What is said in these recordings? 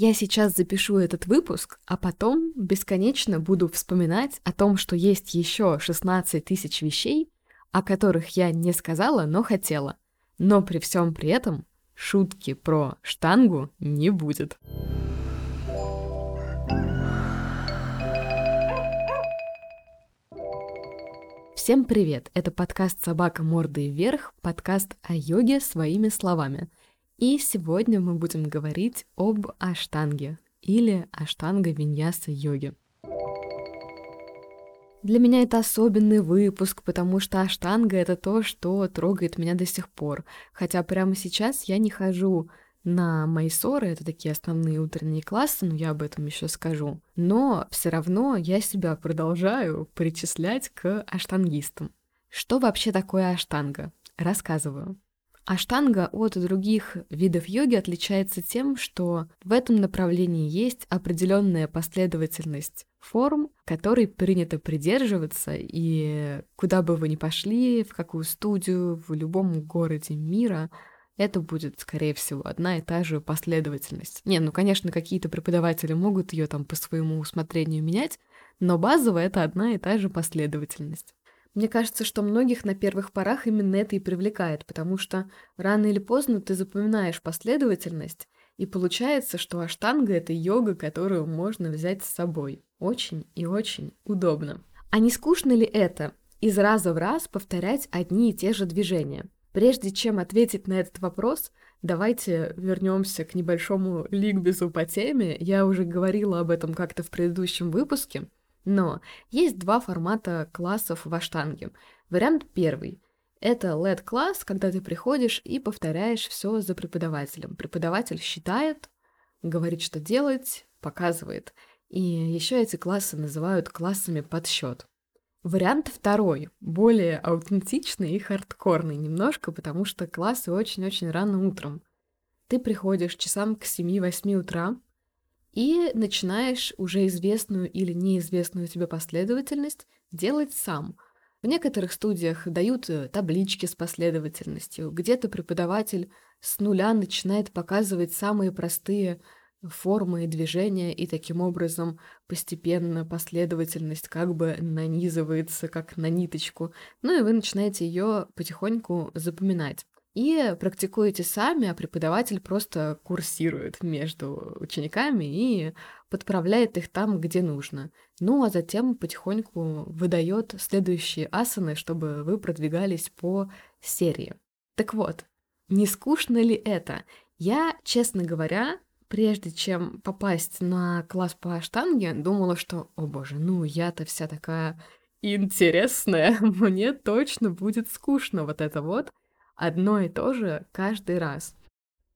Я сейчас запишу этот выпуск, а потом бесконечно буду вспоминать о том, что есть еще 16 тысяч вещей, о которых я не сказала, но хотела. Но при всем при этом шутки про штангу не будет. Всем привет! Это подкаст «Собака мордой вверх», подкаст о йоге своими словами. И сегодня мы будем говорить об аштанге или аштанга виньяса йоге. Для меня это особенный выпуск, потому что аштанга — это то, что трогает меня до сих пор. Хотя прямо сейчас я не хожу на майсоры, это такие основные утренние классы, но я об этом еще скажу. Но все равно я себя продолжаю причислять к аштангистам. Что вообще такое аштанга? Рассказываю. Аштанга от других видов йоги отличается тем, что в этом направлении есть определенная последовательность форм, которой принято придерживаться, и куда бы вы ни пошли, в какую студию, в любом городе мира, это будет, скорее всего, одна и та же последовательность. Не, ну, конечно, какие-то преподаватели могут ее там по своему усмотрению менять, но базово это одна и та же последовательность. Мне кажется, что многих на первых порах именно это и привлекает, потому что рано или поздно ты запоминаешь последовательность, и получается, что аштанга — это йога, которую можно взять с собой. Очень и очень удобно. А не скучно ли это? Из раза в раз повторять одни и те же движения. Прежде чем ответить на этот вопрос, давайте вернемся к небольшому ликбезу по теме. Я уже говорила об этом как-то в предыдущем выпуске. Но есть два формата классов в аштанге. Вариант первый — это LED-класс, когда ты приходишь и повторяешь все за преподавателем. Преподаватель считает, говорит, что делать, показывает. И еще эти классы называют классами подсчет. Вариант второй, более аутентичный и хардкорный немножко, потому что классы очень-очень рано утром. Ты приходишь часам к 7-8 утра, и начинаешь уже известную или неизвестную тебе последовательность делать сам. В некоторых студиях дают э, таблички с последовательностью, где-то преподаватель с нуля начинает показывать самые простые формы и движения, и таким образом постепенно последовательность как бы нанизывается, как на ниточку. Ну и вы начинаете ее потихоньку запоминать и практикуете сами, а преподаватель просто курсирует между учениками и подправляет их там, где нужно. Ну, а затем потихоньку выдает следующие асаны, чтобы вы продвигались по серии. Так вот, не скучно ли это? Я, честно говоря, прежде чем попасть на класс по штанге, думала, что, о боже, ну я-то вся такая интересная, мне точно будет скучно вот это вот одно и то же каждый раз.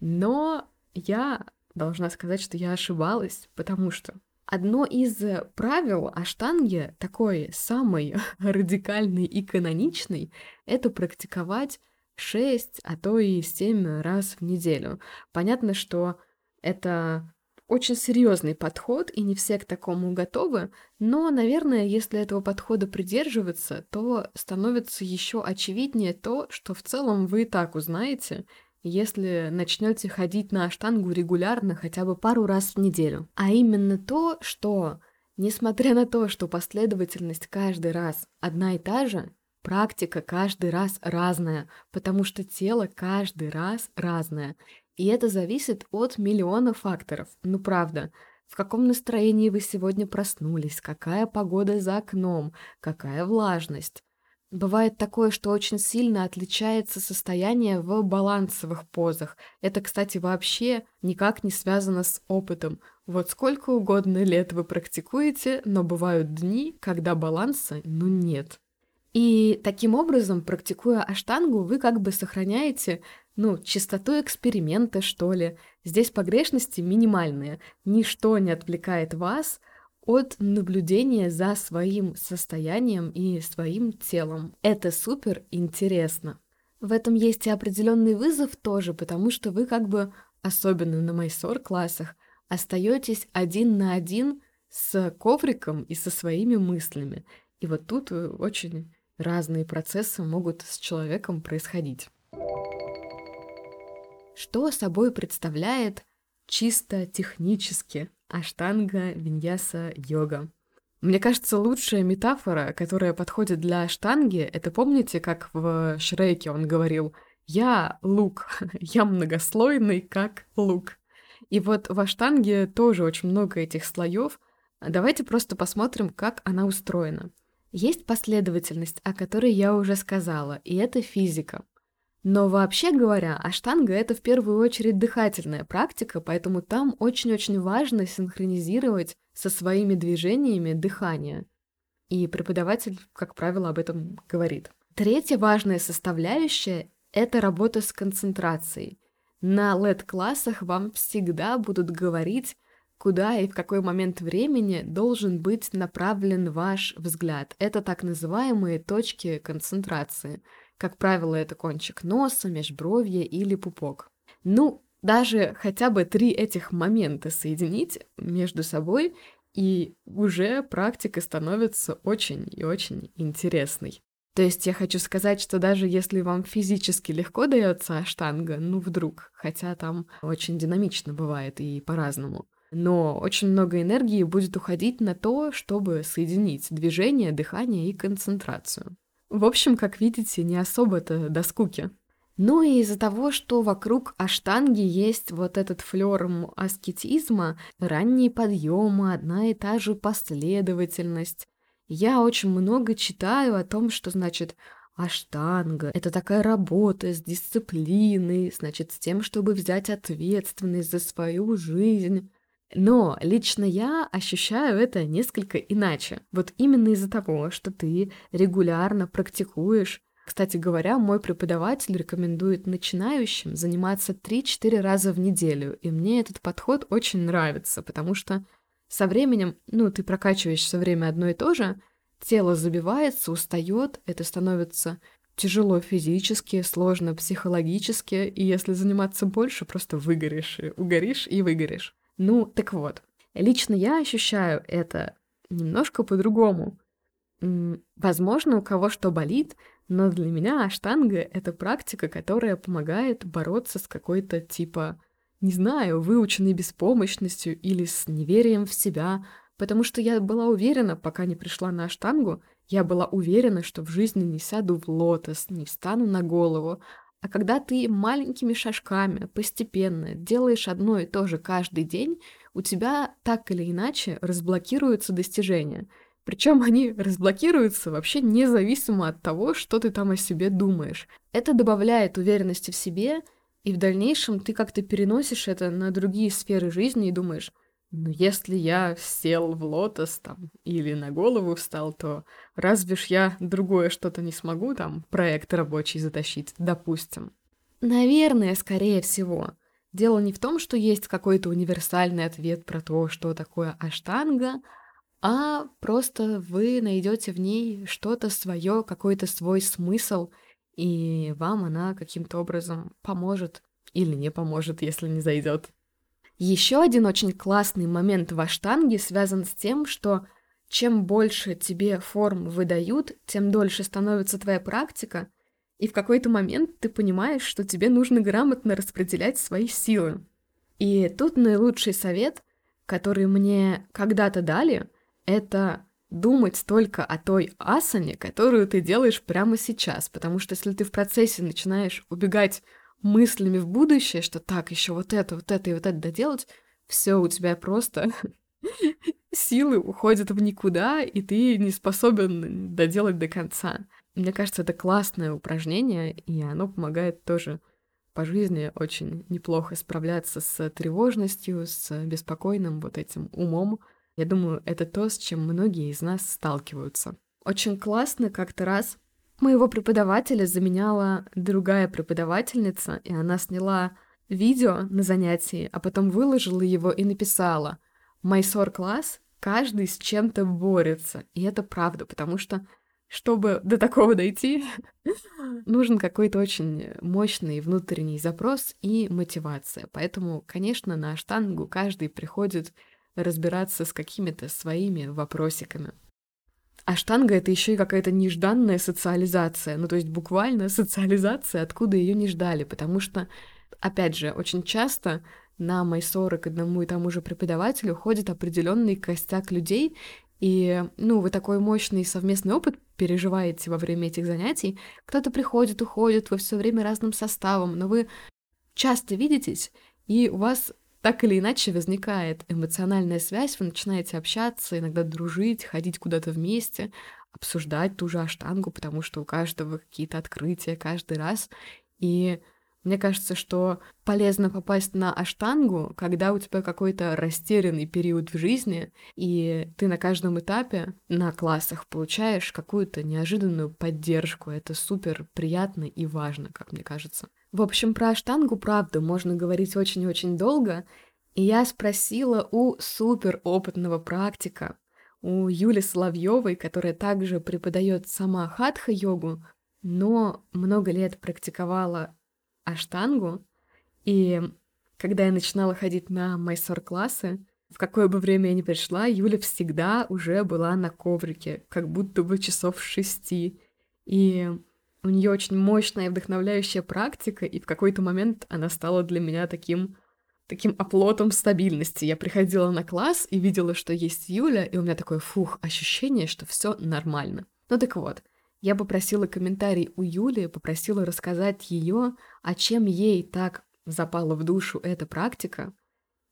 Но я должна сказать, что я ошибалась, потому что одно из правил аштанги, такой самый радикальный и каноничный, это практиковать 6, а то и 7 раз в неделю. Понятно, что это очень серьезный подход, и не все к такому готовы, но, наверное, если этого подхода придерживаться, то становится еще очевиднее то, что в целом вы и так узнаете, если начнете ходить на штангу регулярно хотя бы пару раз в неделю. А именно то, что, несмотря на то, что последовательность каждый раз одна и та же, практика каждый раз разная, потому что тело каждый раз разное. И это зависит от миллиона факторов. Ну правда, в каком настроении вы сегодня проснулись, какая погода за окном, какая влажность. Бывает такое, что очень сильно отличается состояние в балансовых позах. Это, кстати, вообще никак не связано с опытом. Вот сколько угодно лет вы практикуете, но бывают дни, когда баланса ну нет. И таким образом, практикуя аштангу, вы как бы сохраняете ну, чистоту эксперимента, что ли. Здесь погрешности минимальные. Ничто не отвлекает вас от наблюдения за своим состоянием и своим телом. Это супер интересно. В этом есть и определенный вызов тоже, потому что вы как бы, особенно на майсор-классах, остаетесь один на один с ковриком и со своими мыслями. И вот тут очень разные процессы могут с человеком происходить. Что собой представляет чисто технически аштанга, виньяса, йога. Мне кажется, лучшая метафора, которая подходит для штанги, это помните, как в Шреке он говорил «Я лук, я многослойный, как лук». И вот в аштанге тоже очень много этих слоев. Давайте просто посмотрим, как она устроена. Есть последовательность, о которой я уже сказала, и это физика. Но вообще говоря, аштанга — это в первую очередь дыхательная практика, поэтому там очень-очень важно синхронизировать со своими движениями дыхание. И преподаватель, как правило, об этом говорит. Третья важная составляющая — это работа с концентрацией. На LED-классах вам всегда будут говорить, куда и в какой момент времени должен быть направлен ваш взгляд. Это так называемые точки концентрации — как правило, это кончик носа, межбровье или пупок. Ну, даже хотя бы три этих момента соединить между собой, и уже практика становится очень и очень интересной. То есть я хочу сказать, что даже если вам физически легко дается аштанга, ну вдруг, хотя там очень динамично бывает и по-разному, но очень много энергии будет уходить на то, чтобы соединить движение, дыхание и концентрацию. В общем, как видите, не особо-то до скуки. Ну и из-за того, что вокруг аштанги есть вот этот флер аскетизма, ранние подъемы, одна и та же последовательность, я очень много читаю о том, что значит аштанга — это такая работа с дисциплиной, значит, с тем, чтобы взять ответственность за свою жизнь. Но лично я ощущаю это несколько иначе. Вот именно из-за того, что ты регулярно практикуешь. Кстати говоря, мой преподаватель рекомендует начинающим заниматься 3-4 раза в неделю, и мне этот подход очень нравится, потому что со временем, ну, ты прокачиваешь все время одно и то же, тело забивается, устает, это становится тяжело физически, сложно психологически, и если заниматься больше, просто выгоришь, угоришь и выгоришь. Ну, так вот, лично я ощущаю это немножко по-другому. Возможно, у кого что болит, но для меня аштанга — это практика, которая помогает бороться с какой-то типа, не знаю, выученной беспомощностью или с неверием в себя, потому что я была уверена, пока не пришла на аштангу, я была уверена, что в жизни не сяду в лотос, не встану на голову, а когда ты маленькими шажками постепенно делаешь одно и то же каждый день, у тебя так или иначе разблокируются достижения. Причем они разблокируются вообще независимо от того, что ты там о себе думаешь. Это добавляет уверенности в себе, и в дальнейшем ты как-то переносишь это на другие сферы жизни и думаешь, ну, если я сел в лотос там или на голову встал, то разве ж я другое что-то не смогу там проект рабочий затащить, допустим. Наверное, скорее всего. Дело не в том, что есть какой-то универсальный ответ про то, что такое аштанга, а просто вы найдете в ней что-то свое, какой-то свой смысл, и вам она каким-то образом поможет или не поможет, если не зайдет. Еще один очень классный момент в аштанге связан с тем, что чем больше тебе форм выдают, тем дольше становится твоя практика, и в какой-то момент ты понимаешь, что тебе нужно грамотно распределять свои силы. И тут наилучший совет, который мне когда-то дали, это думать только о той асане, которую ты делаешь прямо сейчас, потому что если ты в процессе начинаешь убегать мыслями в будущее, что так, еще вот это, вот это и вот это доделать, все у тебя просто силы уходят в никуда, и ты не способен доделать до конца. Мне кажется, это классное упражнение, и оно помогает тоже по жизни очень неплохо справляться с тревожностью, с беспокойным вот этим умом. Я думаю, это то, с чем многие из нас сталкиваются. Очень классно как-то раз Моего преподавателя заменяла другая преподавательница, и она сняла видео на занятии, а потом выложила его и написала «Майсор класс, каждый с чем-то борется». И это правда, потому что чтобы до такого дойти, нужен какой-то очень мощный внутренний запрос и мотивация. Поэтому, конечно, на штангу каждый приходит разбираться с какими-то своими вопросиками. А штанга — это еще и какая-то нежданная социализация. Ну, то есть буквально социализация, откуда ее не ждали. Потому что, опять же, очень часто на майсоры к одному и тому же преподавателю ходит определенный костяк людей, и, ну, вы такой мощный совместный опыт переживаете во время этих занятий. Кто-то приходит, уходит, вы все время разным составом, но вы часто видитесь, и у вас так или иначе возникает эмоциональная связь, вы начинаете общаться, иногда дружить, ходить куда-то вместе, обсуждать ту же аштангу, потому что у каждого какие-то открытия каждый раз. И мне кажется, что полезно попасть на аштангу, когда у тебя какой-то растерянный период в жизни, и ты на каждом этапе на классах получаешь какую-то неожиданную поддержку. Это супер приятно и важно, как мне кажется. В общем, про аштангу, правда, можно говорить очень-очень долго, и я спросила у супер опытного практика, у Юли Соловьевой, которая также преподает сама хатха-йогу, но много лет практиковала аштангу, и когда я начинала ходить на майсор-классы, в какое бы время я ни пришла, Юля всегда уже была на коврике, как будто бы часов шести. И у нее очень мощная и вдохновляющая практика, и в какой-то момент она стала для меня таким таким оплотом стабильности. Я приходила на класс и видела, что есть Юля, и у меня такое, фух, ощущение, что все нормально. Ну так вот, я попросила комментарий у Юли, попросила рассказать ее, о чем ей так запала в душу эта практика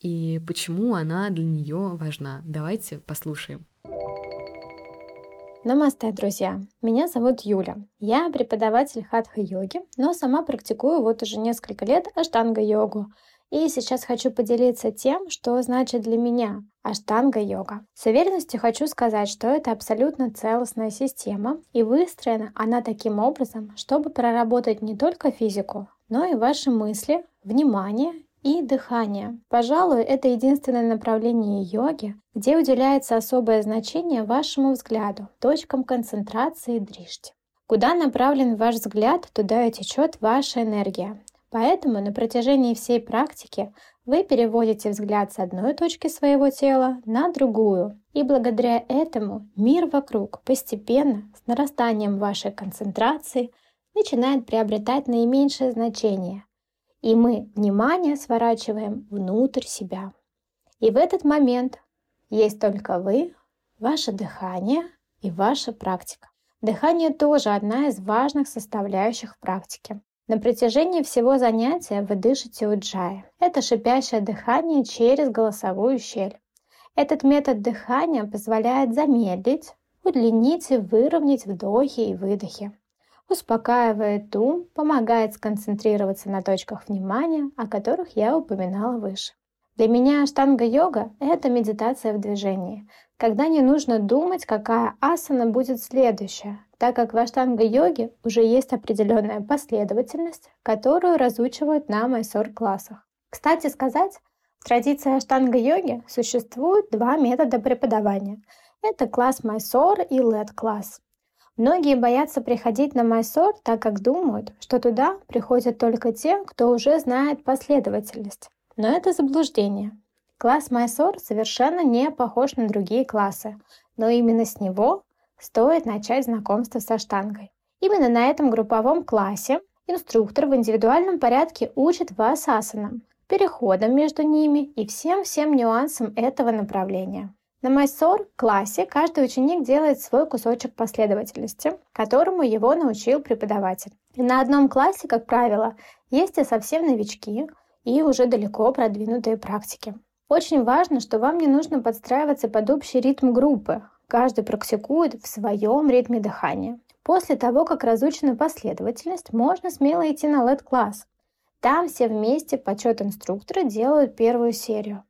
и почему она для нее важна. Давайте послушаем. Намасте, друзья! Меня зовут Юля. Я преподаватель хатха-йоги, но сама практикую вот уже несколько лет аштанга-йогу – и сейчас хочу поделиться тем, что значит для меня аштанга-йога. С уверенностью хочу сказать, что это абсолютно целостная система, и выстроена она таким образом, чтобы проработать не только физику, но и ваши мысли, внимание и дыхание. Пожалуй, это единственное направление йоги, где уделяется особое значение вашему взгляду, точкам концентрации дришти. Куда направлен ваш взгляд, туда и течет ваша энергия. Поэтому на протяжении всей практики вы переводите взгляд с одной точки своего тела на другую, и благодаря этому мир вокруг постепенно, с нарастанием вашей концентрации, начинает приобретать наименьшее значение, и мы внимание сворачиваем внутрь себя. И в этот момент есть только вы, ваше дыхание и ваша практика. Дыхание тоже одна из важных составляющих практики. На протяжении всего занятия вы дышите уджай. Это шипящее дыхание через голосовую щель. Этот метод дыхания позволяет замедлить, удлинить и выровнять вдохи и выдохи. Успокаивает ум, помогает сконцентрироваться на точках внимания, о которых я упоминала выше. Для меня аштанга-йога – это медитация в движении, когда не нужно думать, какая асана будет следующая, так как в аштанга-йоге уже есть определенная последовательность, которую разучивают на майсор-классах. Кстати сказать, в традиции аштанга-йоги существует два метода преподавания. Это класс майсор и лед-класс. Многие боятся приходить на майсор, так как думают, что туда приходят только те, кто уже знает последовательность. Но это заблуждение. Класс Майсор совершенно не похож на другие классы, но именно с него стоит начать знакомство со штангой. Именно на этом групповом классе инструктор в индивидуальном порядке учит вас асанам, переходам между ними и всем-всем нюансам этого направления. На Майсор классе каждый ученик делает свой кусочек последовательности, которому его научил преподаватель. И на одном классе, как правило, есть и совсем новички, и уже далеко продвинутые практики. Очень важно, что вам не нужно подстраиваться под общий ритм группы. Каждый практикует в своем ритме дыхания. После того, как разучена последовательность, можно смело идти на LED-класс. Там все вместе почет инструктора делают первую серию.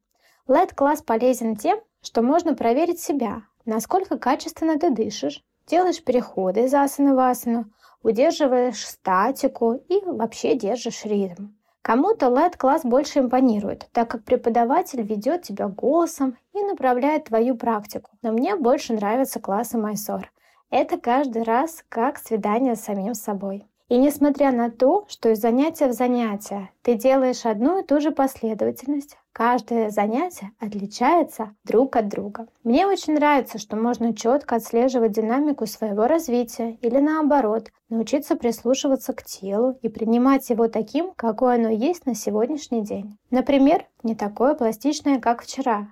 LED-класс полезен тем, что можно проверить себя, насколько качественно ты дышишь, делаешь переходы из асаны в асану, удерживаешь статику и вообще держишь ритм. Кому-то LED-класс больше импонирует, так как преподаватель ведет тебя голосом и направляет твою практику. Но мне больше нравятся классы Майсор. Это каждый раз как свидание с самим собой. И несмотря на то, что из занятия в занятие ты делаешь одну и ту же последовательность, каждое занятие отличается друг от друга. Мне очень нравится, что можно четко отслеживать динамику своего развития или наоборот, научиться прислушиваться к телу и принимать его таким, какое оно есть на сегодняшний день. Например, не такое пластичное, как вчера,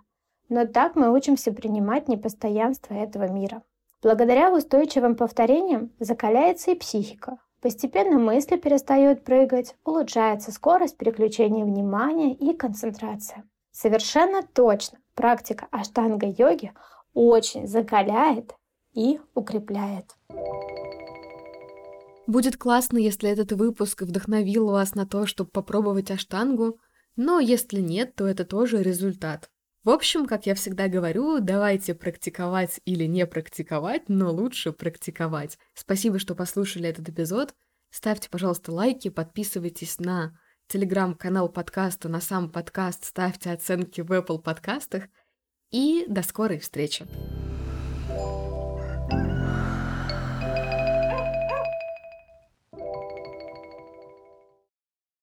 но так мы учимся принимать непостоянство этого мира. Благодаря устойчивым повторениям закаляется и психика, Постепенно мысли перестают прыгать, улучшается скорость переключения внимания и концентрация. Совершенно точно практика аштанга-йоги очень закаляет и укрепляет. Будет классно, если этот выпуск вдохновил вас на то, чтобы попробовать аштангу, но если нет, то это тоже результат. В общем, как я всегда говорю, давайте практиковать или не практиковать, но лучше практиковать. Спасибо, что послушали этот эпизод. Ставьте, пожалуйста, лайки, подписывайтесь на телеграм-канал подкаста, на сам подкаст, ставьте оценки в Apple подкастах. И до скорой встречи!